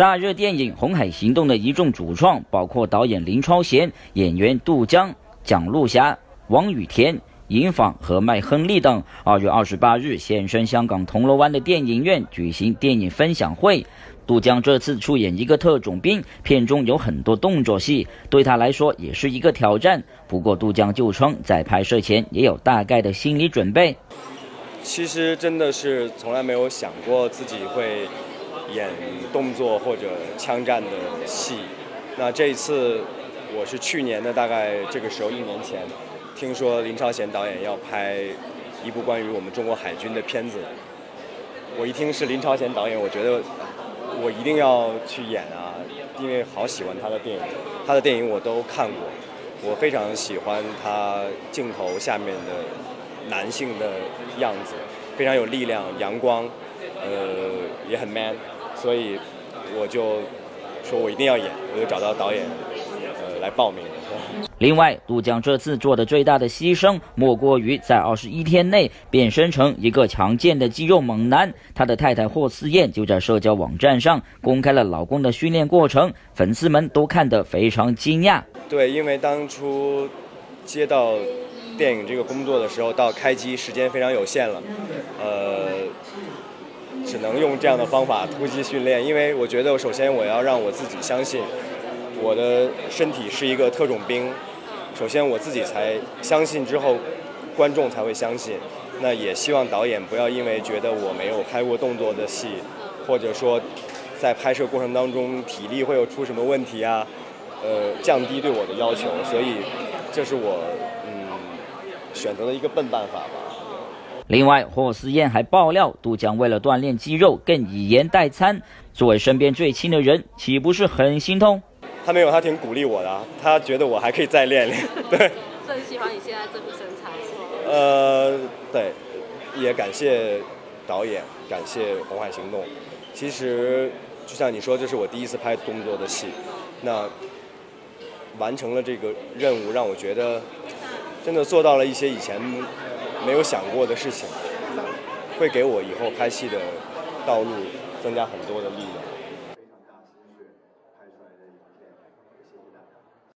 大热电影《红海行动》的一众主创包括导演林超贤、演员杜江、蒋璐霞、王雨田、尹昉和麦亨利等。二月二十八日现身香港铜锣湾的电影院举行电影分享会。杜江这次出演一个特种兵，片中有很多动作戏，对他来说也是一个挑战。不过杜江就称，在拍摄前也有大概的心理准备。其实真的是从来没有想过自己会。演动作或者枪战的戏，那这一次我是去年的大概这个时候一年前，听说林超贤导演要拍一部关于我们中国海军的片子，我一听是林超贤导演，我觉得我一定要去演啊，因为好喜欢他的电影，他的电影我都看过，我非常喜欢他镜头下面的男性的样子，非常有力量、阳光，呃，也很 man。所以我就说，我一定要演，我就找到导演，呃，来报名。另外，杜江这次做的最大的牺牲，莫过于在二十一天内变身成一个强健的肌肉猛男。他的太太霍思燕就在社交网站上公开了老公的训练过程，粉丝们都看得非常惊讶。对，因为当初接到电影这个工作的时候，到开机时间非常有限了，呃。只能用这样的方法突击训练，因为我觉得首先我要让我自己相信我的身体是一个特种兵。首先我自己才相信，之后观众才会相信。那也希望导演不要因为觉得我没有拍过动作的戏，或者说在拍摄过程当中体力会有出什么问题啊，呃，降低对我的要求。所以这是我嗯选择的一个笨办法吧。另外，霍思燕还爆料，杜江为了锻炼肌肉，更以盐代餐。作为身边最亲的人，岂不是很心痛？他没有，他挺鼓励我的，他觉得我还可以再练练。对，很喜欢你现在这副身材。呃，对，也感谢导演，感谢《红海行动》。其实，就像你说，这是我第一次拍动作的戏，那完成了这个任务，让我觉得真的做到了一些以前。没有想过的事情，会给我以后拍戏的道路增加很多的力量。